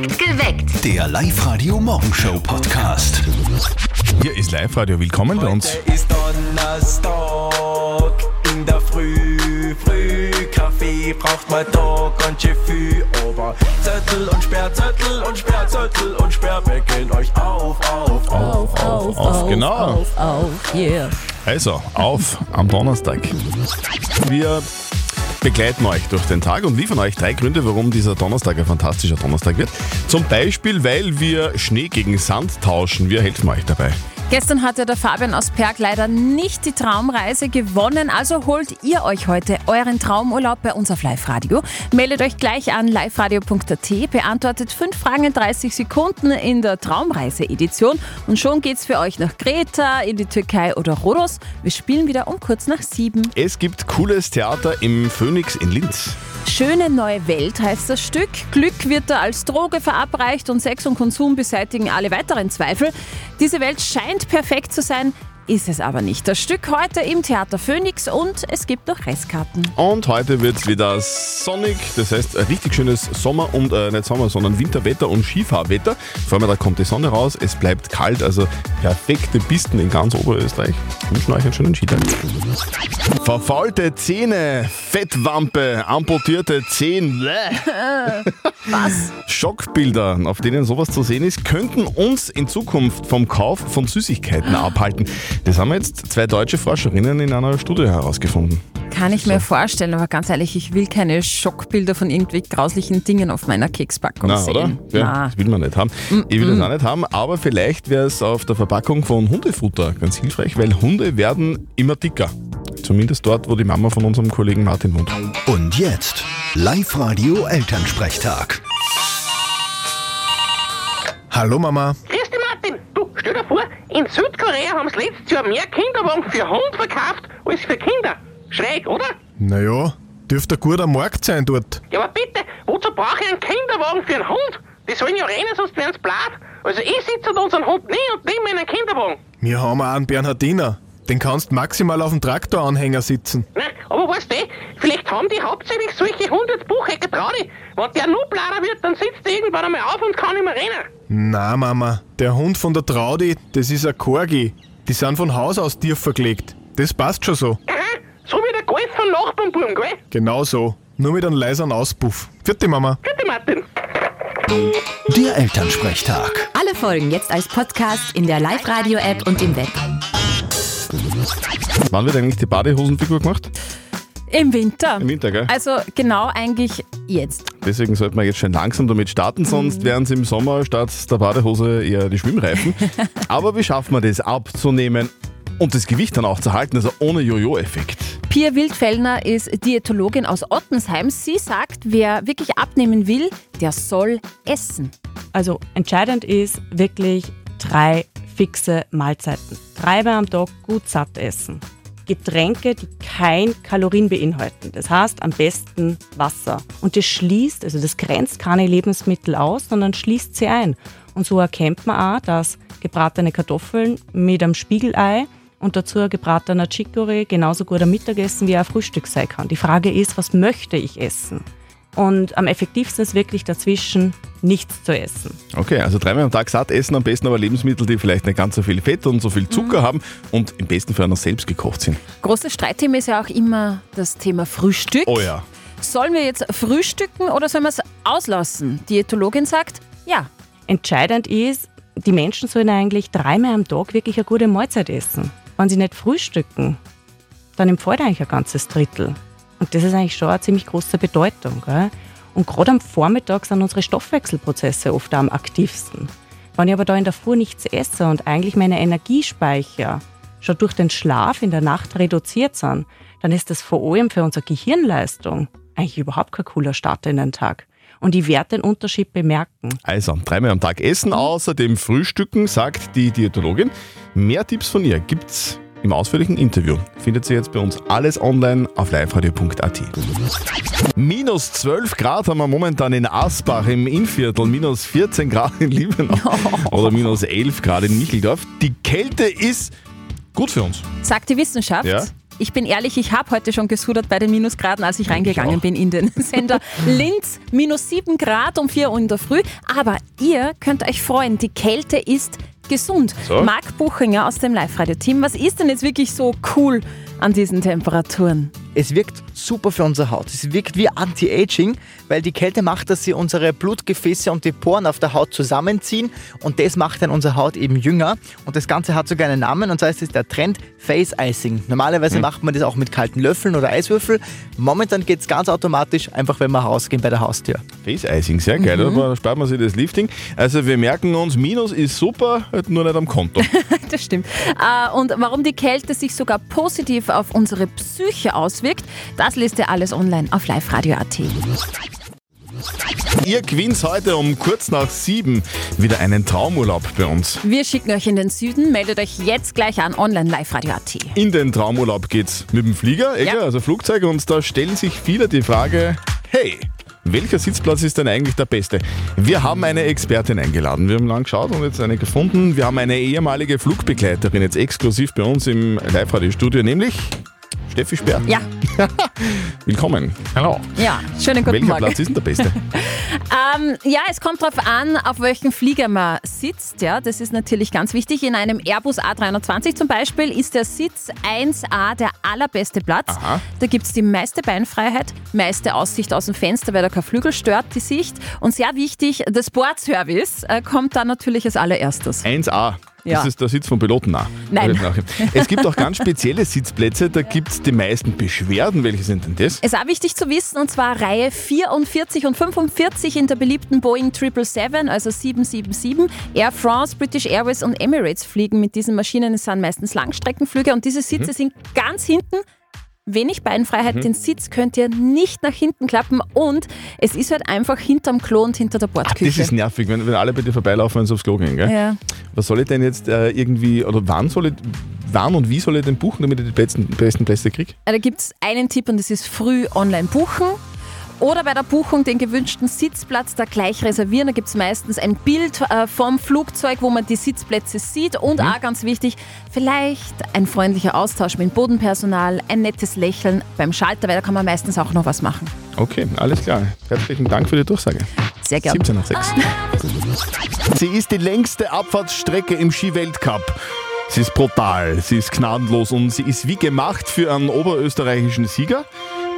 Geweckt. Der Live-Radio-Morgenshow-Podcast. Hier ist Live-Radio. Willkommen bei uns. Heute ist Donnerstag in der Früh, früh Kaffee braucht man da ganz schön viel. Aber Zettel und Sperrzettel und Sperrzettel und Sperrwecken euch auf, auf, auf. auf, auf, genau. Auf, auf, yeah. Also, auf am Donnerstag. Wir begleiten euch durch den Tag und liefern euch drei Gründe, warum dieser Donnerstag ein fantastischer Donnerstag wird. Zum Beispiel, weil wir Schnee gegen Sand tauschen. Wir helfen euch dabei. Gestern hatte der Fabian aus Perg leider nicht die Traumreise gewonnen, also holt ihr euch heute euren Traumurlaub bei uns auf Live-Radio. Meldet euch gleich an liveradio.at, beantwortet fünf Fragen in 30 Sekunden in der Traumreise-Edition und schon geht's für euch nach Kreta, in die Türkei oder Rhodos. Wir spielen wieder um kurz nach sieben. Es gibt cooles Theater im Phoenix in Linz. Schöne neue Welt heißt das Stück. Glück wird da als Droge verabreicht und Sex und Konsum beseitigen alle weiteren Zweifel. Diese Welt scheint perfekt zu sein, ist es aber nicht. Das Stück heute im Theater Phoenix und es gibt noch Restkarten. Und heute wird es wieder sonnig, das heißt ein richtig schönes Sommer- und äh, nicht Sommer, sondern Winterwetter und Skifahrwetter. Vor allem da kommt die Sonne raus, es bleibt kalt, also perfekte Pisten in ganz Oberösterreich. Wir wünschen euch einen schönen Skitag. Verfaulte Zähne, Fettwampe, amputierte Zehen, bläh. Was? Schockbilder, auf denen sowas zu sehen ist, könnten uns in Zukunft vom Kauf von Süßigkeiten abhalten. Das haben jetzt zwei deutsche Forscherinnen in einer Studie herausgefunden. Kann ich mir vorstellen, aber ganz ehrlich, ich will keine Schockbilder von irgendwie grauslichen Dingen auf meiner Kekspackung Na, sehen. oder? Ja, Na. das will man nicht haben. Ich will das auch nicht haben, aber vielleicht wäre es auf der Verpackung von Hundefutter ganz hilfreich, weil Hunde werden immer dicker. Zumindest dort, wo die Mama von unserem Kollegen Martin wohnt. Und jetzt Live-Radio Elternsprechtag. Hallo Mama. Grüß dich, Martin. Du, stell dir vor, in Südkorea haben sie letztes Jahr mehr Kinderwagen für Hund verkauft als für Kinder. Schräg, oder? Naja, dürfte ein guter Markt sein dort. Ja, aber bitte, wozu brauche ich einen Kinderwagen für einen Hund? Die sollen ja rennen, sonst werden sie blatt. Also ich sitze an unseren Hund nie und nehme einen Kinderwagen. Wir haben auch einen Bernhardiner. Den kannst maximal auf dem Traktoranhänger sitzen. Na, aber weißt du, vielleicht haben die hauptsächlich solche Hunde als Buchecker Traudi. Wenn der nur blader wird, dann sitzt der irgendwann einmal auf und kann nicht mehr rennen. Na Mama, der Hund von der Traudi, das ist ein Corgi. Die sind von Haus aus tief verlegt. Das passt schon so. Aha, so wie der Golf von Nachbarnbuben, gell? Genau so. Nur mit einem leiseren Auspuff. Vierte Mama. Bitte, Martin. Der Elternsprechtag. Alle Folgen jetzt als Podcast in der Live-Radio-App und im Web. Wann wird eigentlich die Badehosenfigur gemacht? Im Winter. Im Winter, gell? Also genau eigentlich jetzt. Deswegen sollten wir jetzt schon langsam damit starten, sonst wären es im Sommer statt der Badehose eher die Schwimmreifen. Aber wie schaffen wir das abzunehmen und das Gewicht dann auch zu halten, also ohne Jojo-Effekt? Pia Wildfellner ist Diätologin aus Ottensheim. Sie sagt, wer wirklich abnehmen will, der soll essen. Also entscheidend ist wirklich drei fixe Mahlzeiten. Dreimal am Tag gut satt essen. Getränke, die kein Kalorien beinhalten. Das heißt am besten Wasser. Und das schließt, also das grenzt keine Lebensmittel aus, sondern schließt sie ein. Und so erkennt man auch, dass gebratene Kartoffeln mit einem Spiegelei und dazu ein gebratener Chicorée genauso gut am Mittagessen wie ein Frühstück sein kann. Die Frage ist, was möchte ich essen? Und am effektivsten ist wirklich dazwischen nichts zu essen. Okay, also dreimal am Tag satt essen, am besten aber Lebensmittel, die vielleicht nicht ganz so viel Fett und so viel Zucker haben und im besten Fall noch selbst gekocht sind. Großes Streitthema ist ja auch immer das Thema Frühstück. Oh ja. Sollen wir jetzt frühstücken oder sollen wir es auslassen? Diätologin sagt, ja. Entscheidend ist, die Menschen sollen eigentlich dreimal am Tag wirklich eine gute Mahlzeit essen. Wenn sie nicht frühstücken, dann empfiehlt eigentlich ein ganzes Drittel. Und das ist eigentlich schon eine ziemlich große Bedeutung. Gell? Und gerade am Vormittag sind unsere Stoffwechselprozesse oft am aktivsten. Wenn ich aber da in der Früh nichts esse und eigentlich meine Energiespeicher schon durch den Schlaf in der Nacht reduziert sind, dann ist das vor allem für unsere Gehirnleistung eigentlich überhaupt kein cooler Start in den Tag. Und ich werde den Unterschied bemerken. Also, dreimal am Tag essen, außerdem frühstücken, sagt die Diätologin. Mehr Tipps von ihr gibt's im ausführlichen Interview. Findet ihr jetzt bei uns alles online auf liveradio.at. Minus 12 Grad haben wir momentan in Asbach im Innviertel, minus 14 Grad in Liebenau oder minus 11 Grad in Micheldorf. Die Kälte ist gut für uns. Sagt die Wissenschaft. Ja. ich bin ehrlich, ich habe heute schon gesudert bei den Minusgraden, als ich reingegangen bin in den Sender. Linz, minus 7 Grad um 4 Uhr in der Früh. Aber ihr könnt euch freuen, die Kälte ist gesund. So. Marc Buchinger aus dem Live-Radio-Team, was ist denn jetzt wirklich so cool an diesen Temperaturen? Es wirkt super für unsere Haut. Es wirkt wie Anti-Aging, weil die Kälte macht, dass sie unsere Blutgefäße und die Poren auf der Haut zusammenziehen und das macht dann unsere Haut eben jünger. Und das Ganze hat sogar einen Namen und zwar ist es der Trend Face Icing. Normalerweise macht man das auch mit kalten Löffeln oder Eiswürfel. Momentan geht es ganz automatisch, einfach wenn wir rausgehen bei der Haustür. Face Icing, sehr geil, Mhm. aber da spart man sich das Lifting. Also wir merken uns, Minus ist super, halt nur nicht am Konto. Das stimmt. Äh, Und warum die Kälte sich sogar positiv auf unsere Psyche auswirkt, das lest ihr alles online auf liveradio.at. Ihr gewinnt heute um kurz nach sieben wieder einen Traumurlaub bei uns. Wir schicken euch in den Süden, meldet euch jetzt gleich an online liveradio.at. In den Traumurlaub geht's mit dem Flieger, Ja. also Flugzeug, und da stellen sich viele die Frage, hey, welcher Sitzplatz ist denn eigentlich der beste? Wir haben eine Expertin eingeladen. Wir haben lang geschaut und jetzt eine gefunden. Wir haben eine ehemalige Flugbegleiterin jetzt exklusiv bei uns im Live-Radio-Studio, nämlich Steffi Sperr. Ja, Willkommen. Hallo. ja, schönen guten Welcher Morgen. Platz ist denn der beste? Ähm, ja, es kommt darauf an, auf welchem Flieger man sitzt. Ja, das ist natürlich ganz wichtig. In einem Airbus A320 zum Beispiel ist der Sitz 1A der allerbeste Platz. Aha. Da gibt es die meiste Beinfreiheit, meiste Aussicht aus dem Fenster, weil da kein Flügel stört die Sicht. Und sehr wichtig, der Sportservice äh, kommt da natürlich als allererstes. 1A. Das Ja. ist der Sitz vom Piloten. Nein. Nein. Es gibt auch ganz spezielle Sitzplätze, da gibt es die meisten Beschwerden. Welche sind denn das? Ist auch wichtig zu wissen, und zwar Reihe 44 und 45 in der beliebten Boeing 777, also 777. Air France, British Airways und Emirates fliegen mit diesen Maschinen. Es sind meistens Langstreckenflüge und diese Sitze sind ganz hinten. Wenig Beinfreiheit, den Sitz könnt ihr nicht nach hinten klappen und es ist halt einfach hinterm Klo und hinter der Das Bordküche. ist nervig, wenn, wenn alle bei dir vorbeilaufen, wenn sie aufs Klo gehen. Gell? ja. Was soll ich denn jetzt äh, irgendwie, oder wann soll ich, wann und wie soll ich denn buchen, damit ich die besten, besten Plätze kriege? Da gibt es einen Tipp und das ist früh online buchen. Oder bei der Buchung den gewünschten Sitzplatz da gleich reservieren. Da gibt es meistens ein Bild äh, vom Flugzeug, wo man die Sitzplätze sieht. Und auch ganz wichtig, vielleicht ein freundlicher Austausch mit dem Bodenpersonal, ein nettes Lächeln beim Schalter, weil da kann man meistens auch noch was machen. Okay, alles klar. Herzlichen Dank für die Durchsage. Sehr gerne. 17 nach 6. Sie ist die längste Abfahrtsstrecke im Skiweltcup. Sie ist brutal, sie ist gnadenlos und sie ist wie gemacht für einen oberösterreichischen Sieger.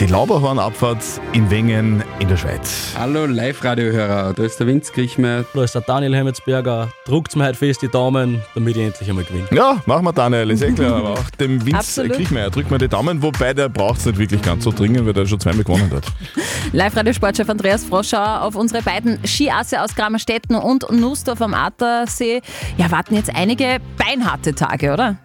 Die Lauberhornabfahrt in Wengen in der Schweiz. Hallo Live-Radio-Hörer, da ist der Vince Griechmer. Da ist der Daniel Hemmetsberger. Druckt mir heute fest die Daumen, damit ich endlich einmal gewinne. Ja, machen wir Daniel, ist eh klar. Aber auch dem Vince Absolut. Kriechmeier drückt mir die Daumen, wobei der braucht es nicht wirklich ganz so dringend, weil der schon zweimal gewonnen hat. Live-Radio-Sportchef Andreas Froschauer auf unsere beiden Skiasse aus Grammerstetten und Nussdorf am Attersee. Ja, warten jetzt einige beinharte Tage, oder?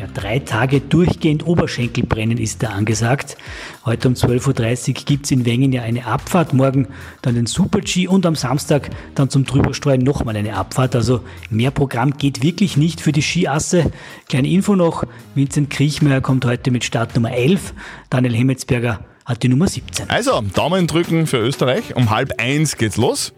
Ja, drei Tage durchgehend Oberschenkelbrennen ist da angesagt. Heute um 12.30 Uhr gibt es in Wengen ja eine Abfahrt, morgen dann den Super-G und am Samstag dann zum Drüberstreuen nochmal eine Abfahrt. Also mehr Programm geht wirklich nicht für die Skiasse. Kleine Info noch, Vincent Kriechmeier kommt heute mit Startnummer 11, Daniel Hemmetsberger hat die Nummer 17. Also, Daumen drücken für Österreich. Um halb eins geht's los.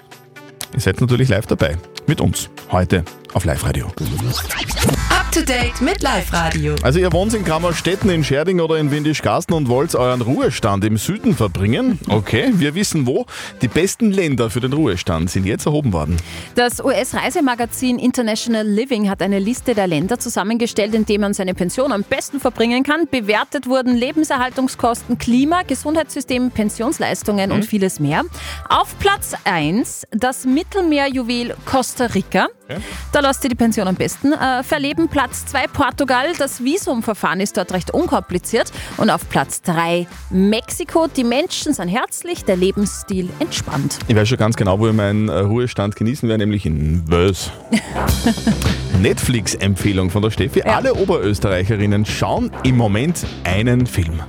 Ihr seid natürlich live dabei. Mit uns. Heute auf Live-Radio. Up to date mit Live Radio. Also ihr wohnt in Kammerstetten, in Scherding oder in Windischgarsten und wollt euren Ruhestand im Süden verbringen? Okay, wir wissen wo. Die besten Länder für den Ruhestand sind jetzt erhoben worden. Das US-Reisemagazin International Living hat eine Liste der Länder zusammengestellt, in denen man seine Pension am besten verbringen kann. Bewertet wurden Lebenserhaltungskosten, Klima, Gesundheitssystem, Pensionsleistungen und vieles mehr. Auf Platz 1 das Mittelmeerjuwel Costa Rica. Da lasst ihr die Pension am besten äh, verleben. Platz 2 Portugal. Das Visumverfahren ist dort recht unkompliziert. Und auf Platz 3 Mexiko. Die Menschen sind herzlich, der Lebensstil entspannt. Ich weiß schon ganz genau, wo ich meinen äh, Ruhestand genießen werde, nämlich in Wels. Netflix-Empfehlung von der Steffi. Alle Oberösterreicherinnen schauen im Moment einen Film.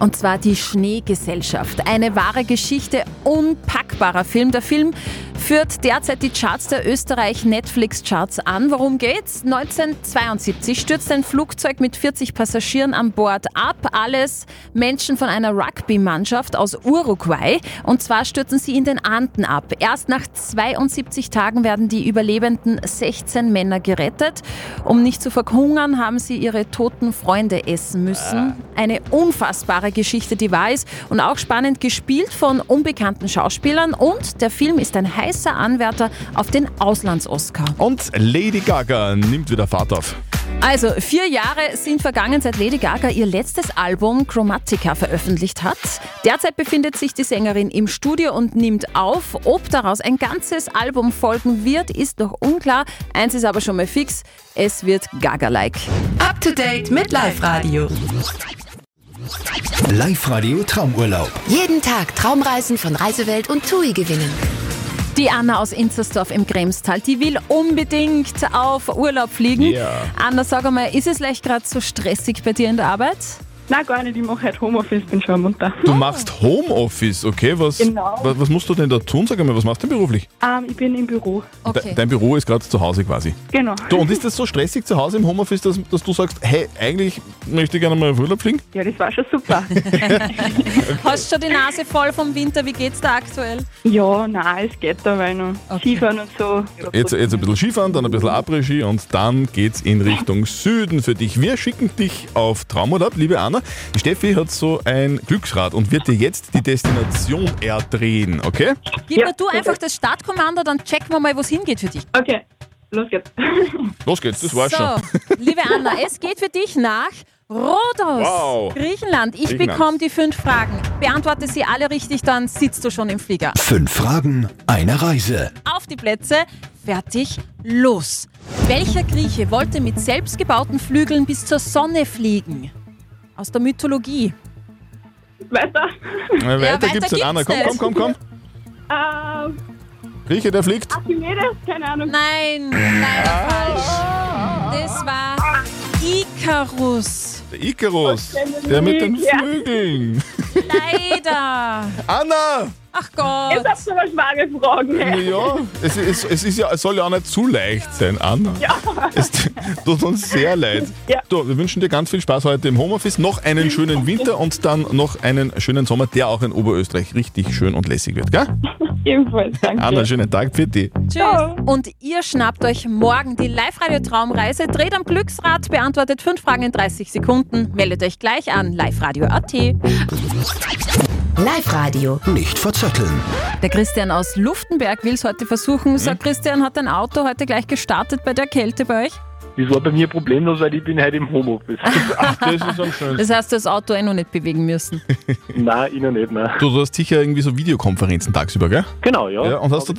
Und zwar die Schneegesellschaft. Eine wahre Geschichte, unpackbarer Film. Der Film führt derzeit die Charts der Österreich-Netflix-Charts an. Worum geht's? 1972 stürzt ein Flugzeug mit 40 Passagieren an Bord ab. Alles Menschen von einer Rugby-Mannschaft aus Uruguay. Und zwar stürzen sie in den Anden ab. Erst nach 72 Tagen werden die überlebenden 16 Männer gerettet. Um nicht zu verhungern, haben sie ihre toten Freunde essen müssen. Eine unfassbare Geschichte, die wahr ist. Und auch spannend gespielt von unbekannten Schauspielern. Und der Film ist ein heißer Anwärter auf den Auslands-Oscar. Und Lady Gaga nimmt wieder Fahrt auf. Also, vier Jahre sind vergangen, seit Lady Gaga ihr letztes Album Chromatica veröffentlicht hat. Derzeit befindet sich die Sängerin im Studio und nimmt auf. Ob daraus ein ganzes Album folgen wird, ist noch unklar. Eins ist aber schon mal fix, es wird Gaga-like. Up to date mit Live Radio. Live-Radio Traumurlaub. Jeden Tag Traumreisen von Reisewelt und TUI gewinnen. Die Anna aus Inzersdorf im Kremstal, die will unbedingt auf Urlaub fliegen. Ja. Anna, sag einmal, ist es leicht gerade so stressig bei dir in der Arbeit? Nein, gar nicht. Ich mache heute Homeoffice, bin schon munter. Du machst Homeoffice, okay? Was, Genau. was, was musst du denn da tun? Sag einmal, was machst du denn beruflich? Ähm, ich bin im Büro. De, dein Büro ist gerade zu Hause quasi. Genau. Du, und ist das so stressig zu Hause im Homeoffice, dass, dass du sagst, hey, eigentlich möchte ich gerne mal auf Urlaub fliegen? Ja, das war schon super. Hast du schon die Nase voll vom Winter? Wie geht's da aktuell? ja, nein, es geht da, weil noch Skifahren und so. Jetzt, jetzt ein bisschen Skifahren, dann ein bisschen Après-Ski und dann geht's in Richtung Süden für dich. Wir schicken dich auf Traumurlaub, liebe Anna. Die Steffi hat so ein Glücksrad und wird dir jetzt die Destination erdrehen, okay? Gib mir du einfach das Startkommando, dann checken wir mal, wo es hingeht für dich. Okay, los geht's. Los geht's, das war's so, schon. liebe Anna, es geht für dich nach Rhodos, Wow. Griechenland. Ich Griechenland. bekomme die fünf Fragen. Beantworte sie alle richtig, dann sitzt du schon im Flieger. Fünf Fragen, eine Reise. Auf die Plätze, fertig, los. Welcher Grieche wollte mit selbstgebauten Flügeln bis zur Sonne fliegen? Aus der Mythologie. Weiter. Na, weiter, Ja, weiter gibt's den Anna. Komm, komm, komm, komm. Ähm, Grieche, der fliegt. Archimedes? Keine Ahnung. Nein, leider falsch. Das war Icarus. Der Icarus. Der mit den. Flügeln. Leider. Anna! Ach Gott. Jetzt habt ihr mal schwere Fragen. Ja, es, ist, es, ist ja, es soll ja auch nicht zu leicht sein, Anna. Ja. Es tut uns sehr leid. Ja. Du, wir wünschen dir ganz viel Spaß heute im Homeoffice. Noch einen schönen Winter und dann noch einen schönen Sommer, der auch in Oberösterreich richtig schön und lässig wird. Gell? Ebenfalls, danke. Anna, schönen Tag für dich. Tschüss. Und ihr schnappt euch morgen die Live-Radio-Traumreise, dreht am Glücksrad, beantwortet fünf Fragen in 30 Sekunden, meldet euch gleich an liveradio.at. Live Radio. Nicht verzetteln. Der Christian aus Luftenberg will es heute versuchen. Sagt Christian, hat dein Auto heute gleich gestartet bei der Kälte bei euch? Das war bei mir problemlos, weil ich bin heute im Homeoffice. Ach, das ist am schönsten. Das heißt, du hast das Auto eh noch nicht bewegen müssen. nein, ich noch nicht, nein. Du, du hast sicher irgendwie so Videokonferenzen tagsüber, gell? Genau, ja. Ja, und hast du,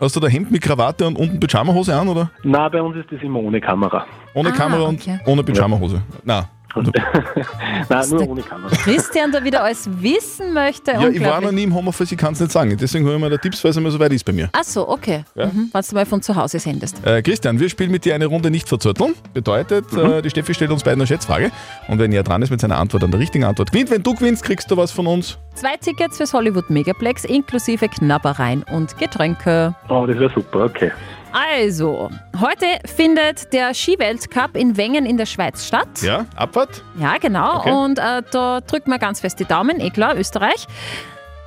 hast du da Hemd mit Krawatte und unten Pyjamahose an, oder? Nein, bei uns ist das immer ohne Kamera. Ohne Ah, Kamera und okay. ohne Pyjamahose. Na. Nein, nur ohne Kamera. Christian da wieder alles wissen möchte. Ja, ich war noch nie im Homeoffice, ich kann es nicht sagen. Deswegen hole ich mir da Tipps, weil es immer so weit ist bei mir. Ach so, okay. Ja. Mhm. Was du mal von zu Hause sendest. Äh, Christian, wir spielen mit dir eine Runde nicht verzötteln. Bedeutet, äh, die Steffi stellt uns beiden eine Schätzfrage. Und wenn er dran ist mit seiner Antwort an der richtigen Antwort gewinnt, wenn du gewinnst, kriegst du was von uns. Zwei Tickets fürs Hollywood Megaplex inklusive Knabbereien und Getränke. Oh, das wäre super, okay. Also, heute findet der Skiweltcup in Wengen in der Schweiz statt. Ja, Abfahrt? Ja, genau. Okay. Und äh, da drücken wir ganz fest die Daumen, eh klar, Österreich.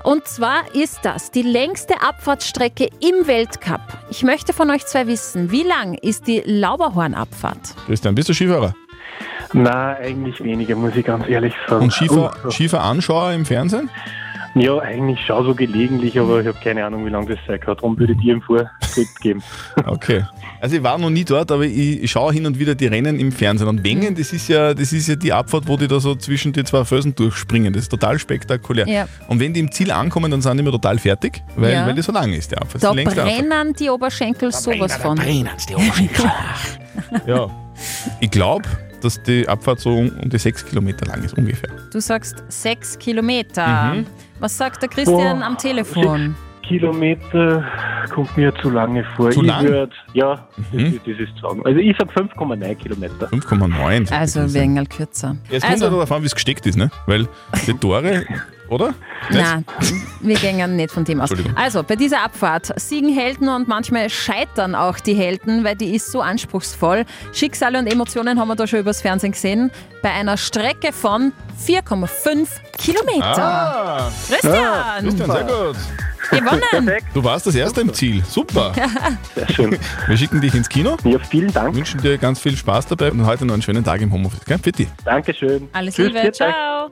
Und zwar ist das die längste Abfahrtsstrecke im Weltcup. Ich möchte von euch zwei wissen, wie lang ist die Lauberhornabfahrt? Christian, bist du Skifahrer? Nein, eigentlich weniger, muss ich ganz ehrlich sagen. Und Skifahr Oh, Skifahr-Anschauer im Fernsehen? Ja, eigentlich schon so gelegentlich, aber ich habe keine Ahnung, wie lange das sein kann. Darum würde ich dir im Vortritt geben. Okay. Also ich war noch nie dort, aber ich, schaue hin und wieder die Rennen im Fernsehen. Und Wengen, das ist ja, das ist ja die Abfahrt, wo die da so zwischen die zwei Felsen durchspringen. Das ist total spektakulär. Ja. Und wenn die im Ziel ankommen, dann sind die immer total fertig, weil, Ja. weil die so lang ist, die Abfahrt. Das Da ist die längste Abfahrt. brennen die Oberschenkel sowas von. Ja. Ich glaube, dass die Abfahrt so um die sechs Kilometer lang ist, ungefähr. Du sagst sechs Kilometer. Mhm. Was sagt der Christian Boah, am Telefon? Kilometer kommt mir zu lange vor. Zu ich lang? würd- ja, das, das ist zu sagen. Also ich sag 5,9 Kilometer. 5,9. Also wegen kürzer. Jetzt kommt also, also, darauf an, wie es gesteckt ist, ne? Weil die Tore, oder? Nein, wir gehen nicht von dem aus. Also, bei dieser Abfahrt siegen Helden und manchmal scheitern auch die Helden, weil die ist so anspruchsvoll. Schicksale und Emotionen haben wir da schon übers Fernsehen gesehen. Bei einer Strecke von 4,5 Kilometer. Ah. Christian! Ja, Christian, sehr gut. Gewonnen! Du warst das erste im Ziel. Super. Sehr schön. Wir schicken dich ins Kino. Ja, vielen Dank. Wünschen dir ganz viel Spaß dabei und heute noch einen schönen Tag im Homeoffice. Gell? Fitti. Dankeschön. Alles Tschüss, Liebe, ciao!